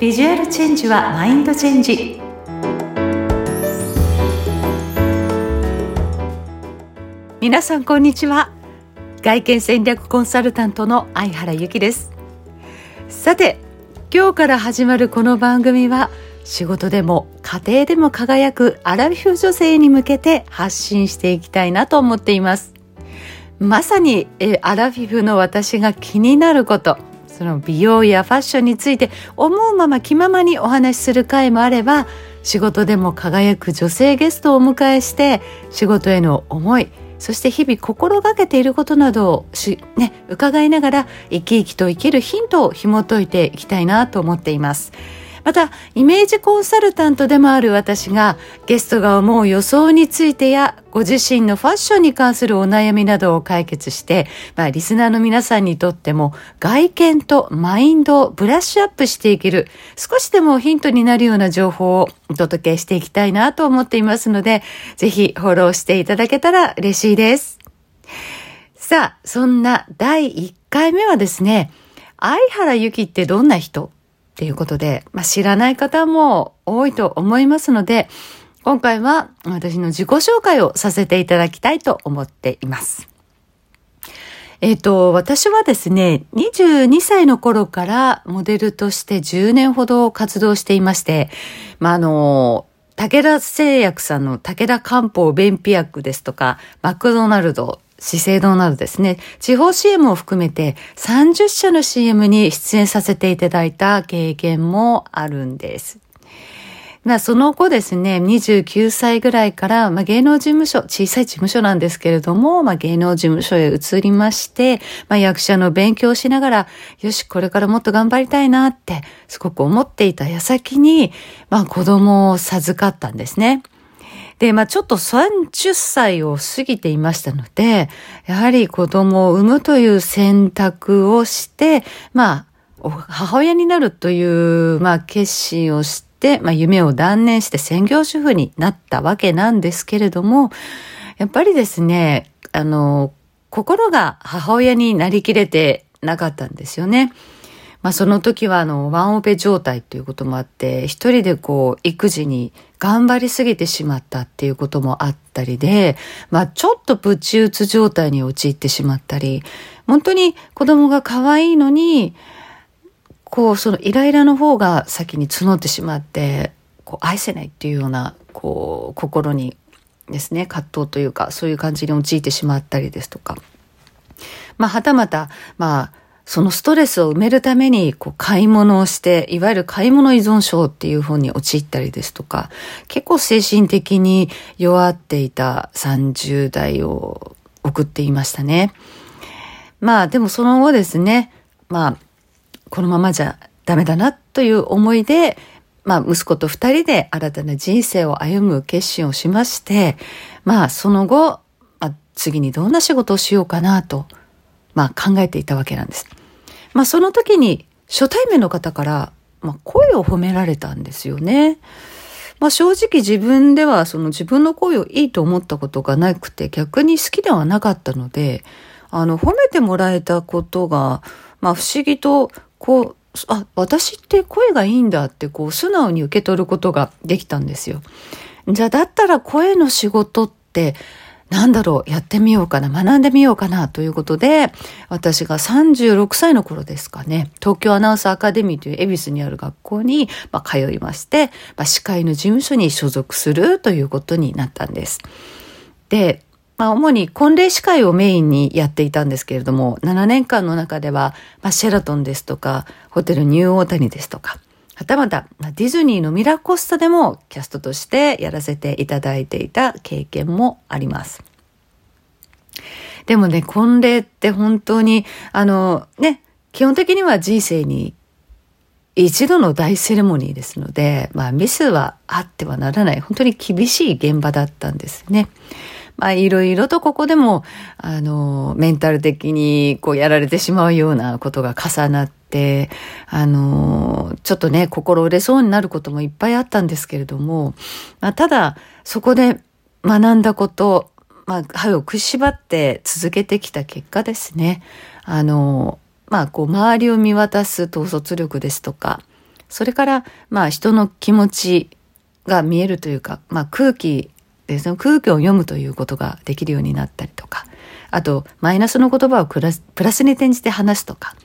ビジュアルチェンジはマインドチェンジ。皆さんこんにちは。外見戦略コンサルタントの相原由紀です。さて今日から始まるこの番組は仕事でも家庭でも輝くアラフィフ女性に向けて発信していきたいなと思っています。まさにえアラフィフの私が気になること。その美容やファッションについて思うまま気ままにお話しする回もあれば仕事でも輝く女性ゲストをお迎えして仕事への思いそして日々心がけていることなどをし、ね、伺いながら生き生きと生きるヒントを紐解いていきたいなと思っています。またイメージコンサルタントでもある私がゲストが思う予想についてやご自身のファッションに関するお悩みなどを解決して、まあ、リスナーの皆さんにとっても外見とマインドをブラッシュアップしていける少しでもヒントになるような情報をお届けしていきたいなと思っていますのでぜひフォローしていただけたら嬉しいです。さあ、そんな第1回目はですね、相原由紀ってどんな人？っていうことで、まあ、知らない方も多いと思いますので、今回は私の自己紹介をさせていただきたいと思っています。えっ、ー、と、私はですね、22歳の頃からモデルとして10年ほど活動していまして、まあ、あの、武田製薬さんの武田漢方便秘薬ですとか、マクドナルド、資生堂などですね、地方 CM を含めて30社の CM に出演させていただいた経験もあるんです。まあ、その後ですね、29歳ぐらいから、まあ、芸能事務所、小さい事務所なんですけれども、まあ、芸能事務所へ移りまして、まあ、役者の勉強をしながら、よし、これからもっと頑張りたいなって、すごく思っていた矢先に、まあ、子供を授かったんですね。で、まあちょっと30歳を過ぎていましたので、やはり子供を産むという選択をして、まあ、母親になるという、まあ決心をして、まあ夢を断念して専業主婦になったわけなんですけれども、やっぱりですね、あの、心が母親になりきれてなかったんですよね。まあその時はあの、ワンオペ状態ということもあって、一人でこう、育児に頑張りすぎてしまったっていうこともあったりで、まあちょっとプチ打つ状態に陥ってしまったり、本当に子供が可愛いのに、こう、そのイライラの方が先に募ってしまって、こう、愛せないっていうような、こう、心にですね、葛藤というか、そういう感じに陥ってしまったりですとか。まあ、はたまた、まあ、そのストレスを埋めるためにこう買い物をして、いわゆる買い物依存症っていう方に陥ったりですとか、結構精神的に弱っていた30代を送っていましたね。まあでもその後ですね、まあこのままじゃダメだなという思いで、まあ息子と二人で新たな人生を歩む決心をしまして、まあその後、まあ、次にどんな仕事をしようかなと、まあ考えていたわけなんです。まあその時に初対面の方から、まあ、声を褒められたんですよね。まあ正直自分ではその自分の声をいいと思ったことがなくて逆に好きではなかったので、あの褒めてもらえたことが、まあ不思議とこう、あ、私って声がいいんだってこう素直に受け取ることができたんですよ。じゃあだったら声の仕事ってなんだろう、やってみようかな、学んでみようかなということで、私が36歳の頃ですかね、東京アナウンサーアカデミーという恵比寿にある学校に、まあ、通いまして、まあ、司会の事務所に所属するということになったんです。で、まあ、主に婚礼司会をメインにやっていたんですけれども、7年間の中では、まあ、シェラトンですとか、ホテルニューオータニですとか、はたまた、ディズニーのミラコスタでもキャストとしてやらせていただいていた経験もあります。でもね、婚礼って本当に、あの、ね、基本的には人生に一度の大セレモニーですので、まあミスはあってはならない、本当に厳しい現場だったんですね。まあいろいろとここでも、あの、メンタル的にこうやられてしまうようなことが重なって、あの、ちょっとね、心折れそうになることもいっぱいあったんですけれども、まあ、ただ、そこで学んだこと、まあ、歯を食いしばって続けてきた結果ですね。あの、まあ、こう、周りを見渡す統率力ですとか、それからまあ人の気持ちが見えるというか、まあ、空気ですね空気を読むということができるようになったりとかあとマイナスの言葉をプラスプラスに転じて話すとか、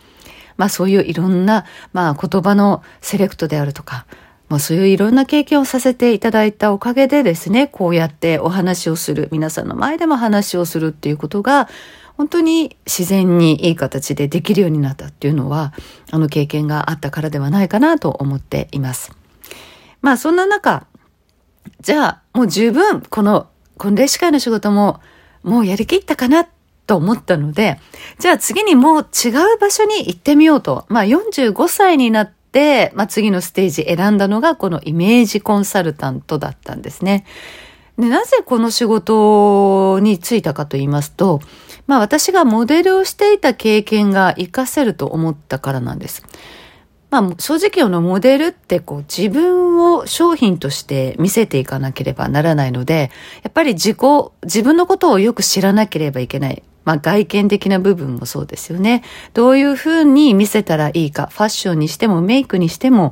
まあ、そういういろんな、まあ、言葉のセレクトであるとか、まあ、そういういろんな経験をさせていただいたおかげでですねこうやってお話をする皆さんの前でも話をするっていうことが本当に自然にいい形でできるようになったっていうのはあの経験があったからではないかなと思っています。まあそんな中じゃあもう十分この婚礼司会の仕事ももうやりきったかなと思ったのでじゃあ次にもう違う場所に行ってみようとまあ45歳になって、まあ、次のステージ選んだのがこのイメージコンサルタントだったんですね。でなぜこの仕事に就いたかと言いますと、まあ私がモデルをしていた経験が活かせると思ったからなんです。まあ正直あのモデルってこう自分を商品として見せていかなければならないので、やっぱり自己、自分のことをよく知らなければいけない。まあ外見的な部分もそうですよね。どういうふうに見せたらいいか、ファッションにしてもメイクにしても、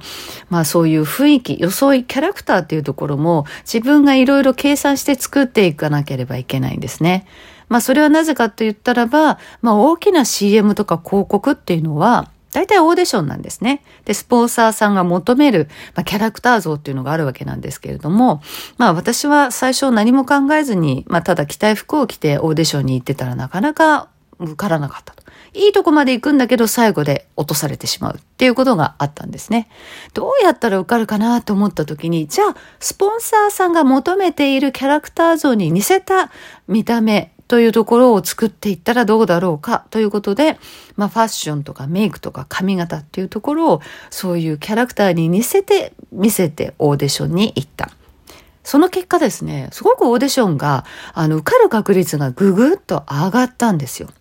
まあそういう雰囲気、装い、キャラクターっていうところも自分がいろいろ計算して作っていかなければいけないんですね。まあそれはなぜかと言ったらば、まあ大きな CM とか広告っていうのは、大体オーディションなんですね。で、スポンサーさんが求める、まあ、キャラクター像っていうのがあるわけなんですけれども、まあ私は最初何も考えずに、まあただ着たい服を着てオーディションに行ってたらなかなか受からなかったと。いいとこまで行くんだけど最後で落とされてしまうっていうことがあったんですね。どうやったら受かるかなと思った時に、じゃあスポンサーさんが求めているキャラクター像に似せた見た目、というところを作っていったらどうだろうかということで、まあファッションとかメイクとか髪型っていうところをそういうキャラクターに似せて見せてオーディションに行った。その結果ですね、すごくオーディションが、あの、受かる確率がぐぐっと上がったんですよ。っ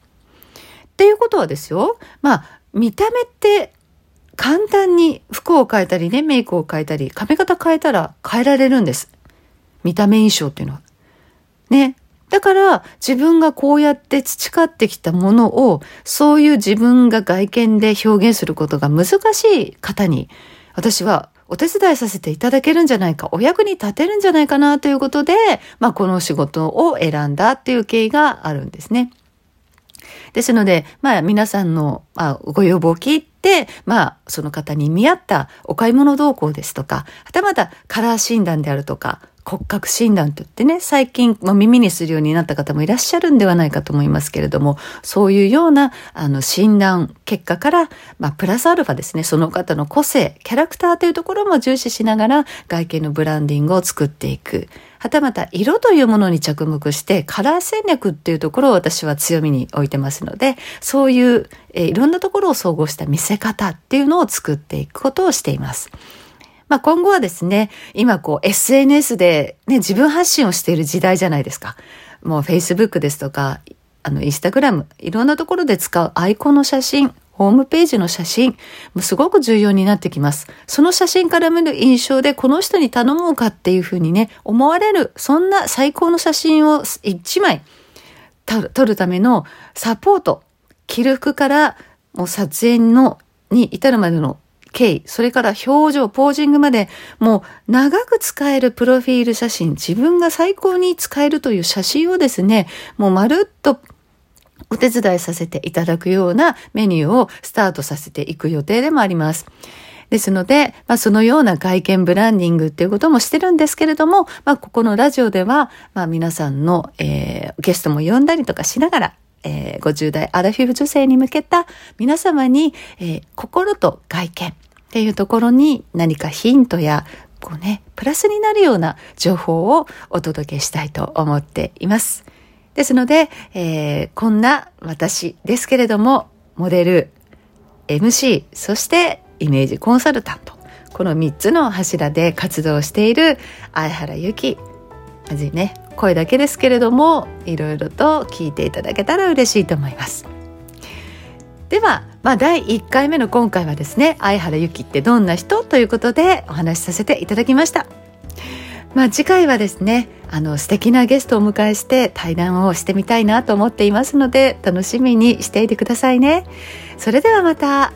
ていうことはですよ、まあ、見た目って簡単に服を変えたりね、メイクを変えたり、髪型変えたら変えられるんです。見た目印象っていうのは。ね。だから自分がこうやって培ってきたものをそういう自分が外見で表現することが難しい方に私はお手伝いさせていただけるんじゃないか、お役に立てるんじゃないかなということで、まあこの仕事を選んだっていう経緯があるんですね。ですので、まあ皆さんの、まあ、ご要望を聞いて、まあその方に見合ったお買い物動向ですとか、はたまたカラー診断であるとか、骨格診断といってね、最近、まあ、耳にするようになった方もいらっしゃるんではないかと思いますけれども、そういうような、あの、診断結果から、まあ、プラスアルファですね、その方の個性、キャラクターというところも重視しながら、外見のブランディングを作っていく。はたまた、色というものに着目して、カラー戦略っていうところを私は強みに置いてますので、そういう、え、いろんなところを総合した見せ方っていうのを作っていくことをしています。まあ、今後はですね、今こう SNS でね、自分発信をしている時代じゃないですか。もう Facebook ですとか、あの、インスタグラム、いろんなところで使うアイコンの写真、ホームページの写真、もすごく重要になってきます。その写真から見る印象で、この人に頼もうかっていうふうにね、思われる、そんな最高の写真を1枚撮るためのサポート、着る服からもう撮影のに至るまでの経緯、それから表情、ポージングまで、もう長く使えるプロフィール写真、自分が最高に使えるという写真をですね、もうまるっとお手伝いさせていただくようなメニューをスタートさせていく予定でもあります。ですので、まあ、そのような外見ブランディングっていうこともしてるんですけれども、まあ、ここのラジオでは、まあ、皆さんの、えー、ゲストも呼んだりとかしながら、えー、50代アラフィフ女性に向けた皆様に、えー、心と外見っていうところに何かヒントやこうね、プラスになるような情報をお届けしたいと思っています。ですので、えー、こんな私ですけれども、モデル、MC、そしてイメージコンサルタント、この3つの柱で活動している相原由紀。まずいね、声だけですけれどもいろいろと聞いていただけたら嬉しいと思います。では、まあ、第1回目の今回はですね相原由紀ってどんな人ということでお話しさせていただきました。まあ、次回はですねあの素敵なゲストをお迎えして対談をしてみたいなと思っていますので楽しみにしていてくださいね。それではまた。